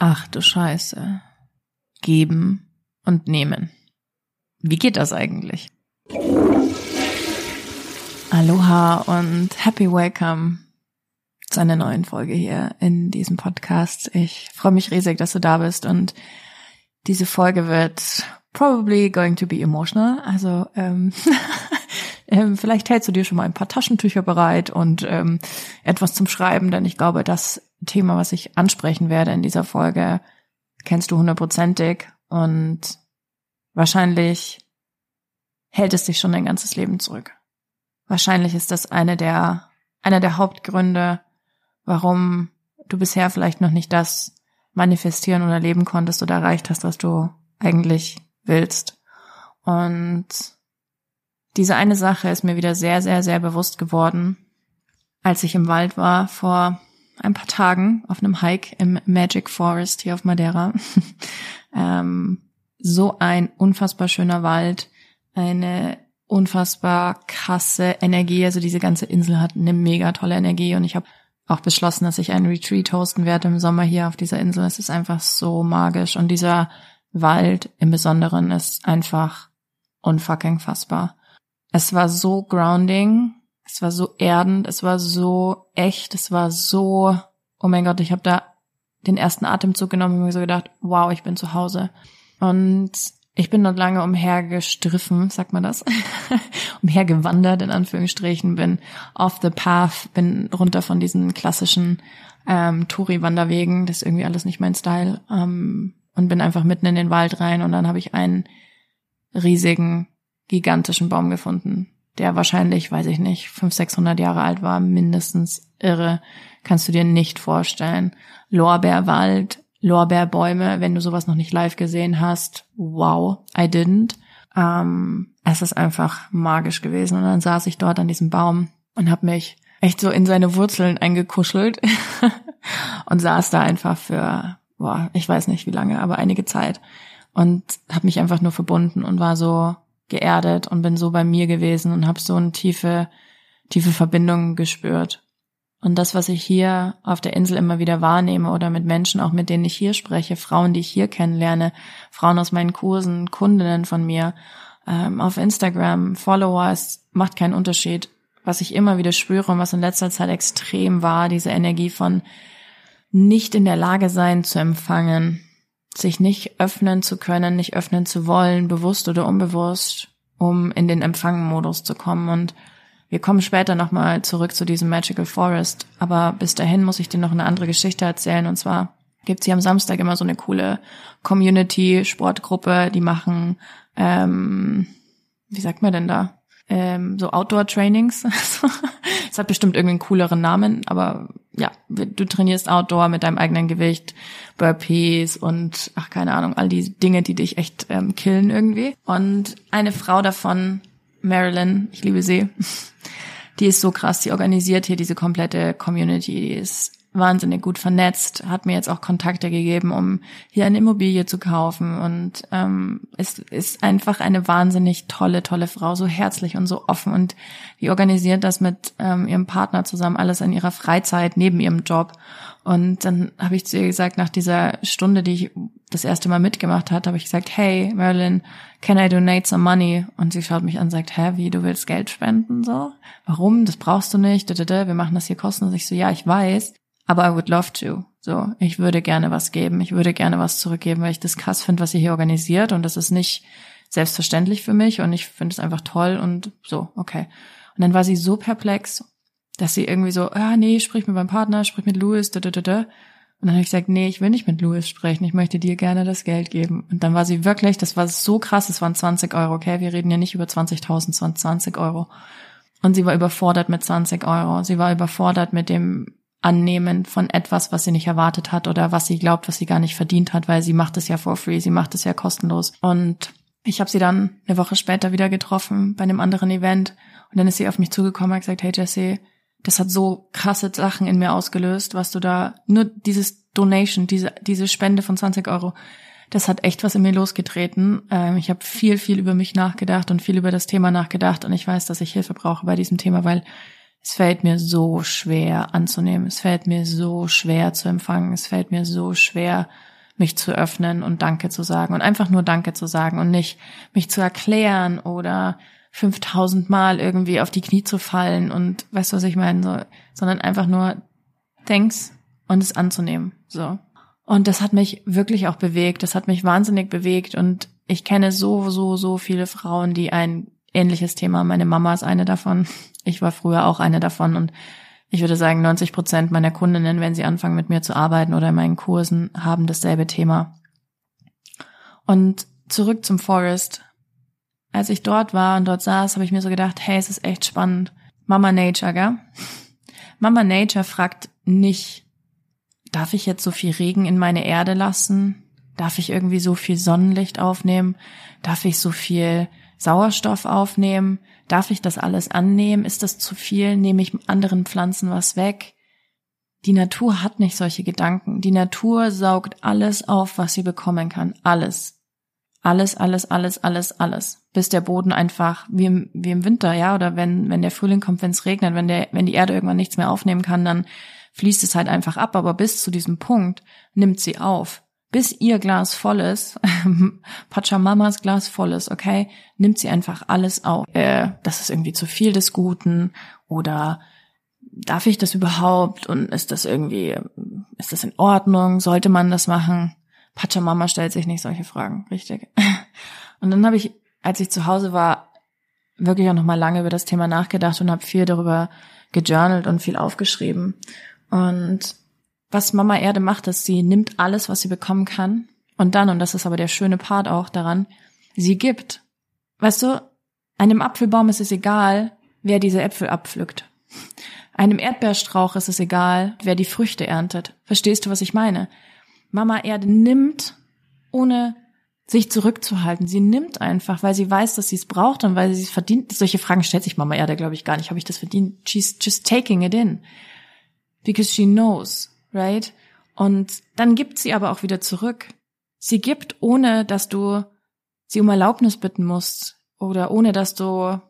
Ach du Scheiße. Geben und nehmen. Wie geht das eigentlich? Aloha und happy welcome zu einer neuen Folge hier in diesem Podcast. Ich freue mich riesig, dass du da bist und diese Folge wird probably going to be emotional. Also ähm, ähm, vielleicht hältst du dir schon mal ein paar Taschentücher bereit und ähm, etwas zum Schreiben, denn ich glaube, das Thema, was ich ansprechen werde in dieser Folge, kennst du hundertprozentig und wahrscheinlich hält es dich schon dein ganzes Leben zurück. Wahrscheinlich ist das eine der, einer der Hauptgründe, warum du bisher vielleicht noch nicht das manifestieren oder leben konntest oder erreicht hast, was du eigentlich willst. Und diese eine Sache ist mir wieder sehr, sehr, sehr bewusst geworden, als ich im Wald war vor ein paar Tagen auf einem Hike im Magic Forest hier auf Madeira. ähm, so ein unfassbar schöner Wald, eine unfassbar krasse Energie. Also diese ganze Insel hat eine mega tolle Energie und ich habe auch beschlossen, dass ich einen Retreat hosten werde im Sommer hier auf dieser Insel. Es ist einfach so magisch und dieser Wald im Besonderen ist einfach unfucking fassbar. Es war so grounding es war so erdend, es war so echt, es war so, oh mein Gott, ich habe da den ersten Atemzug genommen und mir so gedacht, wow, ich bin zu Hause. Und ich bin dort lange umhergestriffen, sagt man das, umhergewandert in Anführungsstrichen, bin off the path, bin runter von diesen klassischen ähm, Touri-Wanderwegen, das ist irgendwie alles nicht mein Style, ähm, und bin einfach mitten in den Wald rein und dann habe ich einen riesigen, gigantischen Baum gefunden, der wahrscheinlich, weiß ich nicht, 500, 600 Jahre alt war, mindestens irre. Kannst du dir nicht vorstellen. Lorbeerwald, Lorbeerbäume, wenn du sowas noch nicht live gesehen hast. Wow, I didn't. Ähm, es ist einfach magisch gewesen. Und dann saß ich dort an diesem Baum und habe mich echt so in seine Wurzeln eingekuschelt und saß da einfach für, boah, ich weiß nicht wie lange, aber einige Zeit und habe mich einfach nur verbunden und war so geerdet und bin so bei mir gewesen und habe so eine tiefe, tiefe Verbindung gespürt. Und das, was ich hier auf der Insel immer wieder wahrnehme oder mit Menschen, auch mit denen ich hier spreche, Frauen, die ich hier kennenlerne, Frauen aus meinen Kursen, Kundinnen von mir, ähm, auf Instagram, Followers, macht keinen Unterschied. Was ich immer wieder spüre und was in letzter Zeit extrem war, diese Energie von nicht in der Lage sein zu empfangen, sich nicht öffnen zu können, nicht öffnen zu wollen, bewusst oder unbewusst, um in den Empfangmodus zu kommen. Und wir kommen später nochmal zurück zu diesem Magical Forest. Aber bis dahin muss ich dir noch eine andere Geschichte erzählen. Und zwar gibt's hier am Samstag immer so eine coole Community-Sportgruppe, die machen, ähm, wie sagt man denn da? ähm, so Outdoor-Trainings. Es hat bestimmt irgendeinen cooleren Namen, aber ja, du trainierst Outdoor mit deinem eigenen Gewicht, Burpees und ach keine Ahnung, all die Dinge, die dich echt ähm, killen irgendwie. Und eine Frau davon, Marilyn, ich liebe sie, die ist so krass, die organisiert hier diese komplette Community, die ist wahnsinnig gut vernetzt, hat mir jetzt auch Kontakte gegeben, um hier eine Immobilie zu kaufen und ähm, ist, ist einfach eine wahnsinnig tolle, tolle Frau, so herzlich und so offen und die organisiert das mit ähm, ihrem Partner zusammen, alles in ihrer Freizeit, neben ihrem Job. Und dann habe ich zu ihr gesagt, nach dieser Stunde, die ich das erste Mal mitgemacht hat, habe ich gesagt, hey Marilyn, can I donate some money? Und sie schaut mich an und sagt, hä, wie, du willst Geld spenden? So, warum? Das brauchst du nicht. Wir machen das hier kostenlos. Ich so, ja, ich weiß aber I would love to. So, ich würde gerne was geben, ich würde gerne was zurückgeben, weil ich das krass finde, was ihr hier organisiert und das ist nicht selbstverständlich für mich und ich finde es einfach toll und so, okay. Und dann war sie so perplex, dass sie irgendwie so, ah nee, sprich mit meinem Partner, sprich mit Louis, da, da, da, da. Und dann habe ich gesagt, nee, ich will nicht mit Louis sprechen, ich möchte dir gerne das Geld geben. Und dann war sie wirklich, das war so krass, es waren 20 Euro, okay, wir reden ja nicht über 20.000, es waren 20 Euro. Und sie war überfordert mit 20 Euro. Sie war überfordert mit dem annehmen von etwas, was sie nicht erwartet hat oder was sie glaubt, was sie gar nicht verdient hat, weil sie macht es ja for free, sie macht es ja kostenlos. Und ich habe sie dann eine Woche später wieder getroffen bei einem anderen Event und dann ist sie auf mich zugekommen und gesagt, hey Jesse, das hat so krasse Sachen in mir ausgelöst, was du da, nur dieses Donation, diese, diese Spende von 20 Euro, das hat echt was in mir losgetreten. Ähm, ich habe viel, viel über mich nachgedacht und viel über das Thema nachgedacht und ich weiß, dass ich Hilfe brauche bei diesem Thema, weil es fällt mir so schwer anzunehmen. Es fällt mir so schwer zu empfangen. Es fällt mir so schwer, mich zu öffnen und Danke zu sagen und einfach nur Danke zu sagen und nicht mich zu erklären oder 5000 Mal irgendwie auf die Knie zu fallen und weißt du, was ich meine, so, sondern einfach nur Thanks und es anzunehmen, so. Und das hat mich wirklich auch bewegt. Das hat mich wahnsinnig bewegt und ich kenne so, so, so viele Frauen, die ein ähnliches Thema. Meine Mama ist eine davon. Ich war früher auch eine davon und ich würde sagen, 90 Prozent meiner Kundinnen, wenn sie anfangen mit mir zu arbeiten oder in meinen Kursen, haben dasselbe Thema. Und zurück zum Forest. Als ich dort war und dort saß, habe ich mir so gedacht, hey, es ist echt spannend. Mama Nature, gell? Mama Nature fragt nicht, darf ich jetzt so viel Regen in meine Erde lassen? Darf ich irgendwie so viel Sonnenlicht aufnehmen? Darf ich so viel Sauerstoff aufnehmen? Darf ich das alles annehmen? Ist das zu viel? Nehme ich anderen Pflanzen was weg? Die Natur hat nicht solche Gedanken. Die Natur saugt alles auf, was sie bekommen kann. Alles. Alles, alles, alles, alles, alles. Bis der Boden einfach, wie im, wie im Winter, ja, oder wenn, wenn der Frühling kommt, wenn es regnet, wenn der, wenn die Erde irgendwann nichts mehr aufnehmen kann, dann fließt es halt einfach ab. Aber bis zu diesem Punkt nimmt sie auf bis ihr Glas voll ist, Pachamamas Glas voll ist, okay, nimmt sie einfach alles auf. Äh, das ist irgendwie zu viel des Guten oder darf ich das überhaupt und ist das irgendwie, ist das in Ordnung? Sollte man das machen? Pachamama stellt sich nicht solche Fragen, richtig. Und dann habe ich, als ich zu Hause war, wirklich auch noch mal lange über das Thema nachgedacht und habe viel darüber gejournalt und viel aufgeschrieben. Und was Mama Erde macht, ist, sie nimmt alles, was sie bekommen kann. Und dann, und das ist aber der schöne Part auch daran, sie gibt. Weißt du, einem Apfelbaum ist es egal, wer diese Äpfel abpflückt. Einem Erdbeerstrauch ist es egal, wer die Früchte erntet. Verstehst du, was ich meine? Mama Erde nimmt, ohne sich zurückzuhalten. Sie nimmt einfach, weil sie weiß, dass sie es braucht und weil sie es verdient. Solche Fragen stellt sich Mama Erde, glaube ich, gar nicht. Habe ich das verdient? She's just taking it in. Because she knows right? Und dann gibt sie aber auch wieder zurück. Sie gibt, ohne dass du sie um Erlaubnis bitten musst oder ohne dass du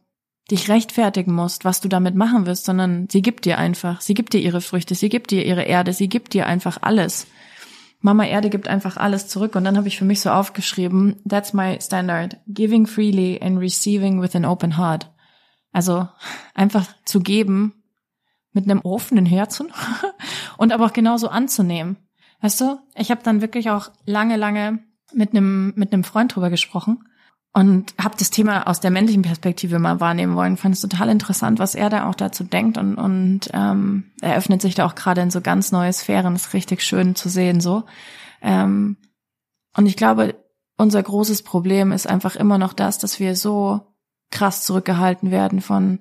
dich rechtfertigen musst, was du damit machen wirst, sondern sie gibt dir einfach. Sie gibt dir ihre Früchte, sie gibt dir ihre Erde, sie gibt dir einfach alles. Mama Erde gibt einfach alles zurück und dann habe ich für mich so aufgeschrieben, that's my standard, giving freely and receiving with an open heart. Also einfach zu geben mit einem offenen Herzen und aber auch genauso anzunehmen. Weißt du, ich habe dann wirklich auch lange, lange mit einem mit einem Freund drüber gesprochen und habe das Thema aus der männlichen Perspektive mal wahrnehmen wollen. Fand es total interessant, was er da auch dazu denkt und und ähm, er öffnet sich da auch gerade in so ganz neue Sphären. Ist richtig schön zu sehen so. Ähm, und ich glaube, unser großes Problem ist einfach immer noch das, dass wir so krass zurückgehalten werden von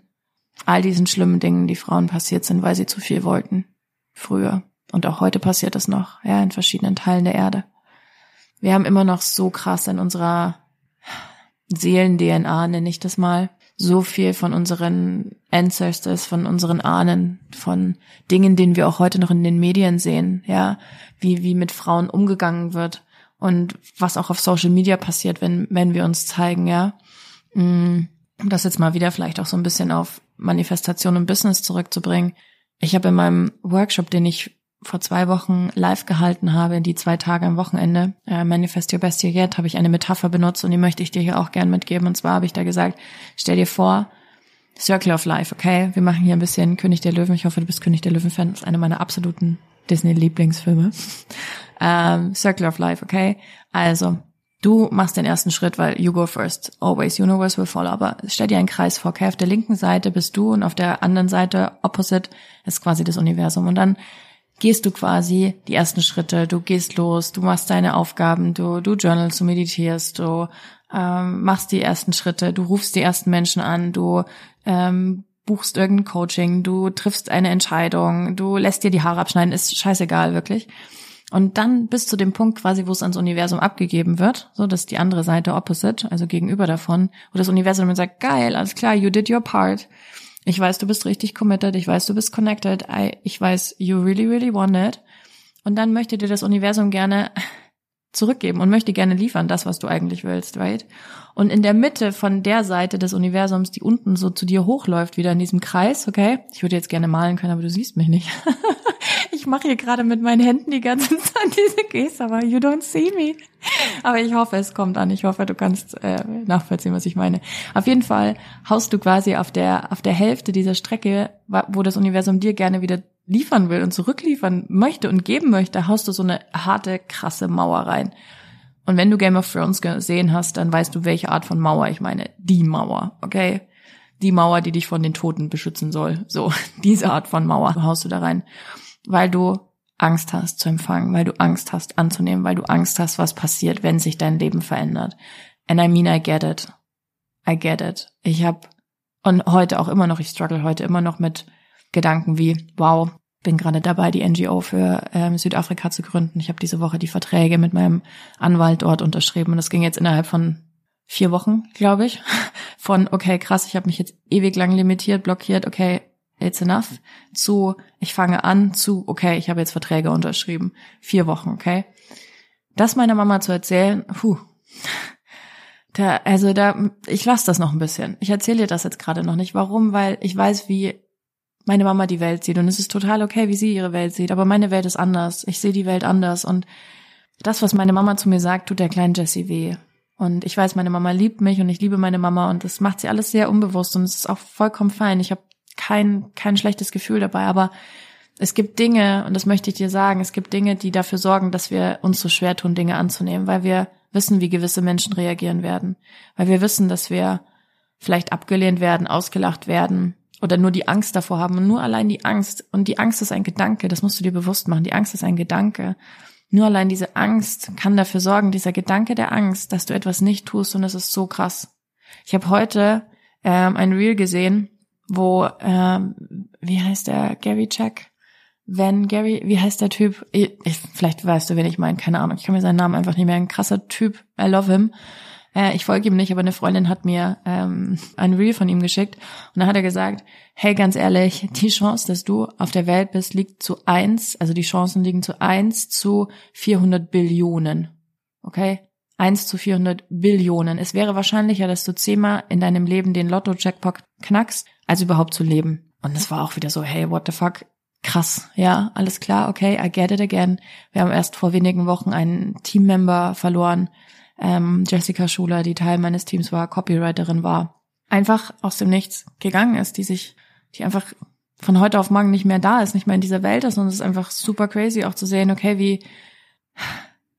all diesen schlimmen Dingen, die Frauen passiert sind, weil sie zu viel wollten. Früher. Und auch heute passiert das noch, ja, in verschiedenen Teilen der Erde. Wir haben immer noch so krass in unserer Seelen-DNA, nenne ich das mal, so viel von unseren Ancestors, von unseren Ahnen, von Dingen, denen wir auch heute noch in den Medien sehen, ja, wie, wie mit Frauen umgegangen wird und was auch auf Social Media passiert, wenn, wenn wir uns zeigen, ja. Mm, um das jetzt mal wieder vielleicht auch so ein bisschen auf Manifestation und Business zurückzubringen. Ich habe in meinem Workshop, den ich vor zwei Wochen live gehalten habe, die zwei Tage am Wochenende, äh, Manifest Your Best Year Yet, habe ich eine Metapher benutzt und die möchte ich dir hier auch gern mitgeben. Und zwar habe ich da gesagt, stell dir vor, Circle of Life, okay? Wir machen hier ein bisschen König der Löwen. Ich hoffe, du bist König der Löwen-Fan. Das ist einer meiner absoluten Disney-Lieblingsfilme. Ähm, Circle of Life, okay? Also, Du machst den ersten Schritt, weil you go first. Always, universe will follow. Aber stell dir einen Kreis vor, okay? Auf der linken Seite bist du und auf der anderen Seite, opposite, ist quasi das Universum. Und dann gehst du quasi die ersten Schritte, du gehst los, du machst deine Aufgaben, du, du journalst, du meditierst, du ähm, machst die ersten Schritte, du rufst die ersten Menschen an, du ähm, buchst irgendein Coaching, du triffst eine Entscheidung, du lässt dir die Haare abschneiden, ist scheißegal, wirklich. Und dann bis zu dem Punkt quasi, wo es ans Universum abgegeben wird, so das ist die andere Seite opposite, also gegenüber davon, wo das Universum dann sagt, geil, alles klar, you did your part. Ich weiß, du bist richtig committed, ich weiß, du bist connected, I, ich weiß, you really, really want it. Und dann möchte dir das Universum gerne zurückgeben und möchte gerne liefern, das, was du eigentlich willst, right? Und in der Mitte von der Seite des Universums, die unten so zu dir hochläuft, wieder in diesem Kreis, okay? Ich würde jetzt gerne malen können, aber du siehst mich nicht. ich mache hier gerade mit meinen Händen die ganze Zeit diese Geste, aber you don't see me. Aber ich hoffe, es kommt an. Ich hoffe, du kannst äh, nachvollziehen, was ich meine. Auf jeden Fall haust du quasi auf der auf der Hälfte dieser Strecke, wo das Universum dir gerne wieder liefern will und zurückliefern möchte und geben möchte, haust du so eine harte, krasse Mauer rein. Und wenn du Game of Thrones gesehen hast, dann weißt du, welche Art von Mauer ich meine. Die Mauer, okay? Die Mauer, die dich von den Toten beschützen soll. So, diese Art von Mauer haust du da rein. Weil du Angst hast zu empfangen, weil du Angst hast anzunehmen, weil du Angst hast, was passiert, wenn sich dein Leben verändert. And I mean, I get it. I get it. Ich hab und heute auch immer noch, ich struggle heute immer noch mit Gedanken wie, wow, bin gerade dabei, die NGO für ähm, Südafrika zu gründen. Ich habe diese Woche die Verträge mit meinem Anwalt dort unterschrieben und das ging jetzt innerhalb von vier Wochen, glaube ich. Von, okay, krass, ich habe mich jetzt ewig lang limitiert, blockiert, okay, it's enough, zu, ich fange an, zu, okay, ich habe jetzt Verträge unterschrieben. Vier Wochen, okay. Das meiner Mama zu erzählen, puh, da, also da, ich lasse das noch ein bisschen. Ich erzähle dir das jetzt gerade noch nicht. Warum? Weil ich weiß, wie meine Mama die Welt sieht und es ist total okay, wie sie ihre Welt sieht, aber meine Welt ist anders. Ich sehe die Welt anders und das, was meine Mama zu mir sagt, tut der kleinen Jessie weh. Und ich weiß, meine Mama liebt mich und ich liebe meine Mama und das macht sie alles sehr unbewusst und es ist auch vollkommen fein. Ich habe kein kein schlechtes Gefühl dabei, aber es gibt Dinge und das möchte ich dir sagen, es gibt Dinge, die dafür sorgen, dass wir uns so schwer tun, Dinge anzunehmen, weil wir wissen, wie gewisse Menschen reagieren werden, weil wir wissen, dass wir vielleicht abgelehnt werden, ausgelacht werden, oder nur die Angst davor haben und nur allein die Angst und die Angst ist ein Gedanke, das musst du dir bewusst machen. Die Angst ist ein Gedanke. Nur allein diese Angst kann dafür sorgen, dieser Gedanke der Angst, dass du etwas nicht tust und es ist so krass. Ich habe heute ähm, ein Reel gesehen, wo ähm, wie heißt der Gary Check? Wenn Gary, wie heißt der Typ? Ich, vielleicht weißt du, wen ich meine, keine Ahnung. Ich kann mir seinen Namen einfach nicht mehr. Ein krasser Typ. I love him. Äh, ich folge ihm nicht, aber eine Freundin hat mir ähm, ein Reel von ihm geschickt und da hat er gesagt, hey, ganz ehrlich, die Chance, dass du auf der Welt bist, liegt zu eins, also die Chancen liegen zu eins zu 400 Billionen. Okay? Eins zu 400 Billionen. Es wäre wahrscheinlicher, dass du zehnmal in deinem Leben den Lotto-Jackpot knackst, als überhaupt zu leben. Und es war auch wieder so, hey, what the fuck? Krass, ja, alles klar, okay, I get it again. Wir haben erst vor wenigen Wochen einen Teammember verloren, ähm, Jessica Schuler, die Teil meines Teams war, Copywriterin war, einfach aus dem Nichts gegangen ist, die sich, die einfach von heute auf morgen nicht mehr da ist, nicht mehr in dieser Welt ist und es ist einfach super crazy auch zu sehen, okay, wie,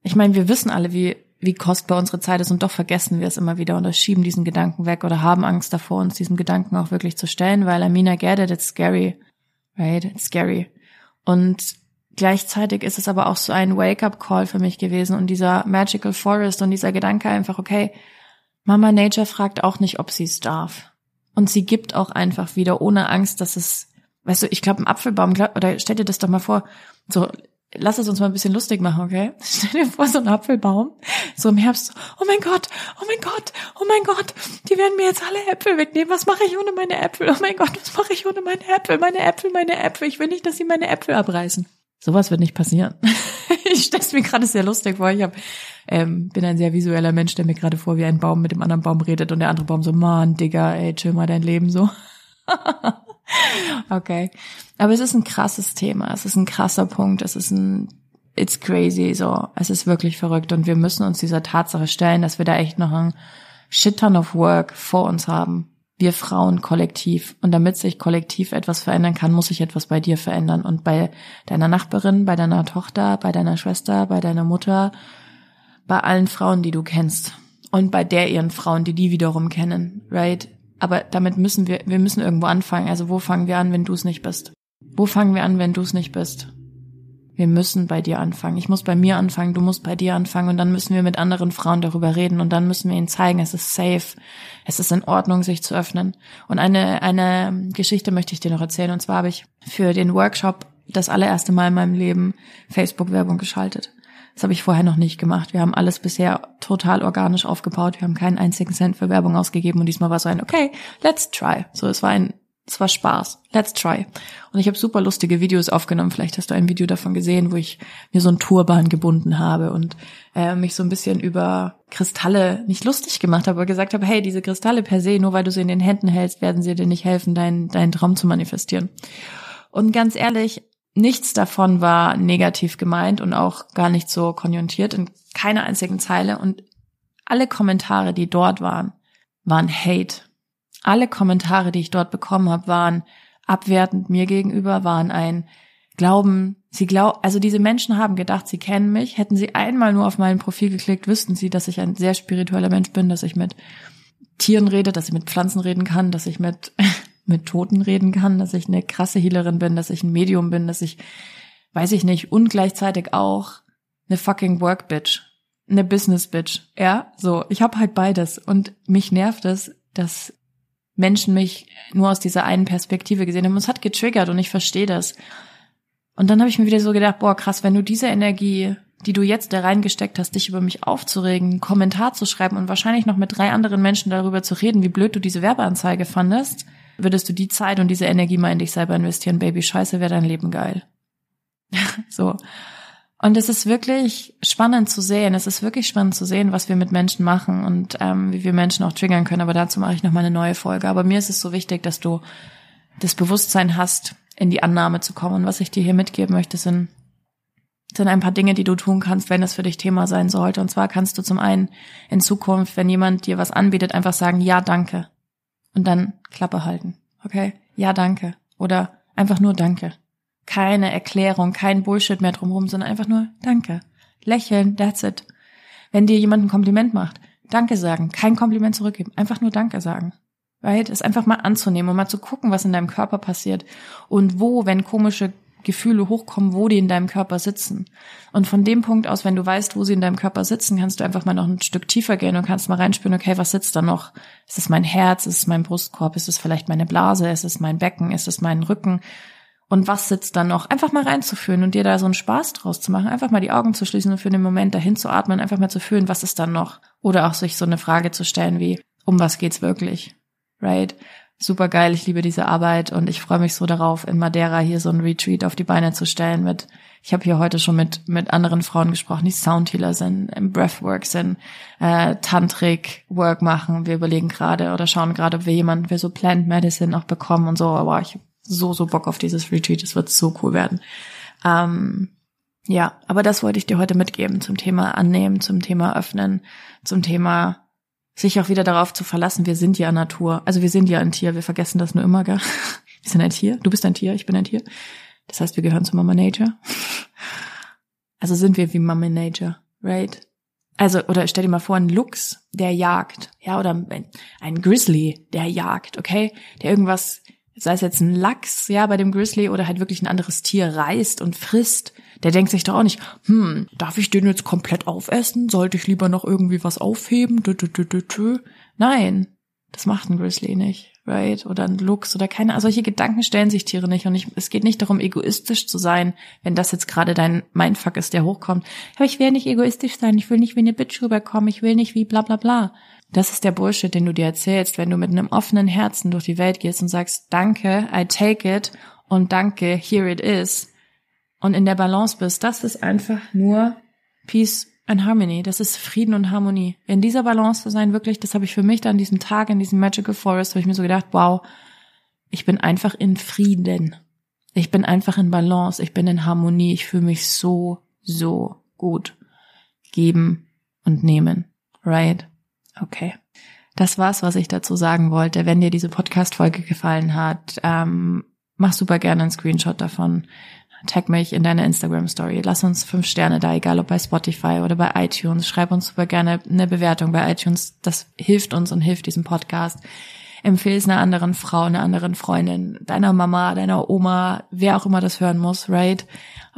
ich meine, wir wissen alle, wie, wie kostbar unsere Zeit ist und doch vergessen wir es immer wieder oder schieben diesen Gedanken weg oder haben Angst davor, uns diesen Gedanken auch wirklich zu stellen, weil I mean, get it, it's scary, right, it's scary. Und Gleichzeitig ist es aber auch so ein Wake-up-Call für mich gewesen und dieser Magical Forest und dieser Gedanke einfach, okay, Mama Nature fragt auch nicht, ob sie es darf. Und sie gibt auch einfach wieder ohne Angst, dass es, weißt du, ich glaube, ein Apfelbaum, oder stell dir das doch mal vor, so, lass es uns mal ein bisschen lustig machen, okay? Stell dir vor, so ein Apfelbaum, so im Herbst, oh mein Gott, oh mein Gott, oh mein Gott, die werden mir jetzt alle Äpfel wegnehmen. Was mache ich ohne meine Äpfel? Oh mein Gott, was mache ich ohne meine Äpfel? Meine Äpfel, meine Äpfel. Ich will nicht, dass sie meine Äpfel abreißen. Sowas wird nicht passieren. ich stelle es mir gerade sehr lustig vor. Ich hab, ähm, bin ein sehr visueller Mensch, der mir gerade vor, wie ein Baum mit dem anderen Baum redet und der andere Baum so, Mann, Digga, ey, chill mal dein Leben so. okay. Aber es ist ein krasses Thema. Es ist ein krasser Punkt. Es ist ein, it's crazy, so. Es ist wirklich verrückt und wir müssen uns dieser Tatsache stellen, dass wir da echt noch ein shit ton of work vor uns haben wir Frauen kollektiv. Und damit sich kollektiv etwas verändern kann, muss sich etwas bei dir verändern. Und bei deiner Nachbarin, bei deiner Tochter, bei deiner Schwester, bei deiner Mutter, bei allen Frauen, die du kennst. Und bei der ihren Frauen, die die wiederum kennen, right? Aber damit müssen wir, wir müssen irgendwo anfangen. Also wo fangen wir an, wenn du es nicht bist? Wo fangen wir an, wenn du es nicht bist? wir müssen bei dir anfangen. Ich muss bei mir anfangen, du musst bei dir anfangen und dann müssen wir mit anderen Frauen darüber reden und dann müssen wir ihnen zeigen, es ist safe, es ist in Ordnung, sich zu öffnen. Und eine, eine Geschichte möchte ich dir noch erzählen und zwar habe ich für den Workshop das allererste Mal in meinem Leben Facebook-Werbung geschaltet. Das habe ich vorher noch nicht gemacht. Wir haben alles bisher total organisch aufgebaut. Wir haben keinen einzigen Cent für Werbung ausgegeben und diesmal war so ein, okay, let's try. So, es war ein Es war Spaß. Let's try. Und ich habe super lustige Videos aufgenommen. Vielleicht hast du ein Video davon gesehen, wo ich mir so ein Turban gebunden habe und äh, mich so ein bisschen über Kristalle nicht lustig gemacht habe, aber gesagt habe, hey, diese Kristalle per se, nur weil du sie in den Händen hältst, werden sie dir nicht helfen, deinen, deinen Traum zu manifestieren. Und ganz ehrlich, nichts davon war negativ gemeint und auch gar nicht so konjunktiert in keiner einzigen Zeile. Und alle Kommentare, die dort waren, waren Hate alle Kommentare, die ich dort bekommen habe, waren abwertend mir gegenüber, waren ein Glauben, sie glauben, also diese Menschen haben gedacht, sie kennen mich. Hätten sie einmal nur auf mein Profil geklickt, wüssten sie, dass ich ein sehr spiritueller Mensch bin, dass ich mit Tieren rede, dass ich mit Pflanzen reden kann, dass ich mit, mit Toten reden kann, dass ich eine krasse Healerin bin, dass ich ein Medium bin, dass ich, weiß ich nicht, und gleichzeitig auch eine fucking Work Bitch, eine Business Bitch. Ja, so, ich habe halt beides und mich nervt es, dass Menschen mich nur aus dieser einen Perspektive gesehen haben. Es hat getriggert und ich verstehe das. Und dann habe ich mir wieder so gedacht, boah, krass, wenn du diese Energie, die du jetzt da reingesteckt hast, dich über mich aufzuregen, einen Kommentar zu schreiben und wahrscheinlich noch mit drei anderen Menschen darüber zu reden, wie blöd du diese Werbeanzeige fandest, würdest du die Zeit und diese Energie mal in dich selber investieren. Baby, scheiße, wäre dein Leben geil. so. Und es ist wirklich spannend zu sehen. Es ist wirklich spannend zu sehen, was wir mit Menschen machen und ähm, wie wir Menschen auch triggern können. Aber dazu mache ich noch mal eine neue Folge. Aber mir ist es so wichtig, dass du das Bewusstsein hast, in die Annahme zu kommen. Und was ich dir hier mitgeben möchte, sind, sind ein paar Dinge, die du tun kannst, wenn es für dich Thema sein sollte. Und zwar kannst du zum einen in Zukunft, wenn jemand dir was anbietet, einfach sagen, ja, danke. Und dann Klappe halten. Okay? Ja, danke. Oder einfach nur danke keine Erklärung, kein Bullshit mehr drumherum, sondern einfach nur Danke. Lächeln, that's it. Wenn dir jemand ein Kompliment macht, Danke sagen, kein Kompliment zurückgeben, einfach nur Danke sagen. Right? Es einfach mal anzunehmen und mal zu gucken, was in deinem Körper passiert und wo, wenn komische Gefühle hochkommen, wo die in deinem Körper sitzen. Und von dem Punkt aus, wenn du weißt, wo sie in deinem Körper sitzen, kannst du einfach mal noch ein Stück tiefer gehen und kannst mal reinspüren, okay, was sitzt da noch? Ist es mein Herz? Ist es mein Brustkorb? Ist es vielleicht meine Blase? Ist es mein Becken? Ist es mein Rücken? und was sitzt da noch, einfach mal reinzuführen und dir da so einen Spaß draus zu machen, einfach mal die Augen zu schließen und für den Moment dahin zu atmen, einfach mal zu fühlen, was ist da noch? Oder auch sich so eine Frage zu stellen wie, um was geht's wirklich? Right? Super geil, ich liebe diese Arbeit und ich freue mich so darauf, in Madeira hier so ein Retreat auf die Beine zu stellen mit, ich habe hier heute schon mit, mit anderen Frauen gesprochen, die Soundhealer sind, im Breathwork sind, äh, Tantric Work machen. Wir überlegen gerade oder schauen gerade, ob wir jemanden für so Plant Medicine auch bekommen und so, aber ich so, so Bock auf dieses Retreat. Es wird so cool werden. Ähm, ja, aber das wollte ich dir heute mitgeben zum Thema annehmen, zum Thema öffnen, zum Thema sich auch wieder darauf zu verlassen, wir sind ja Natur. Also wir sind ja ein Tier, wir vergessen das nur immer, gell? Wir sind ein Tier, du bist ein Tier, ich bin ein Tier. Das heißt, wir gehören zu Mama Nature. Also sind wir wie Mama Nature, right? Also, oder stell dir mal vor, ein Luchs, der jagt, ja, oder ein Grizzly, der jagt, okay? Der irgendwas sei es jetzt ein Lachs, ja, bei dem Grizzly oder halt wirklich ein anderes Tier reißt und frisst, der denkt sich doch auch nicht, hm, darf ich den jetzt komplett aufessen? Sollte ich lieber noch irgendwie was aufheben? Dö, dö, dö. Nein, das macht ein Grizzly nicht, right? Oder ein Luchs oder keine, also solche Gedanken stellen sich Tiere nicht und ich, es geht nicht darum, egoistisch zu sein, wenn das jetzt gerade dein Mindfuck ist, der hochkommt. Aber ich will nicht egoistisch sein, ich will nicht wie eine Bitch rüberkommen, ich will nicht wie bla bla bla. Das ist der Bullshit, den du dir erzählst, wenn du mit einem offenen Herzen durch die Welt gehst und sagst, danke, I take it und danke, here it is. Und in der Balance bist, das ist einfach nur Peace and Harmony. Das ist Frieden und Harmonie. In dieser Balance zu sein, wirklich, das habe ich für mich dann diesen Tag in diesem Magical Forest, habe ich mir so gedacht, wow, ich bin einfach in Frieden. Ich bin einfach in Balance. Ich bin in Harmonie. Ich fühle mich so, so gut. Geben und nehmen. Right? Okay. Das war's, was ich dazu sagen wollte. Wenn dir diese Podcast-Folge gefallen hat, ähm, mach super gerne einen Screenshot davon. Tag mich in deiner Instagram-Story. Lass uns fünf Sterne da, egal ob bei Spotify oder bei iTunes. Schreib uns super gerne eine Bewertung bei iTunes. Das hilft uns und hilft diesem Podcast. Empfehle es einer anderen Frau, einer anderen Freundin, deiner Mama, deiner Oma, wer auch immer das hören muss, right?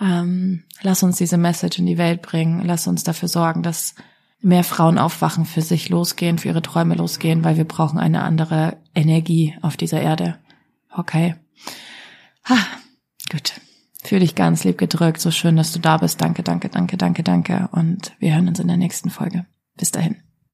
Ähm, lass uns diese Message in die Welt bringen. Lass uns dafür sorgen, dass mehr Frauen aufwachen, für sich losgehen, für ihre Träume losgehen, weil wir brauchen eine andere Energie auf dieser Erde. Okay. Ha, gut. Fühl dich ganz lieb gedrückt. So schön, dass du da bist. Danke, danke, danke, danke, danke. Und wir hören uns in der nächsten Folge. Bis dahin.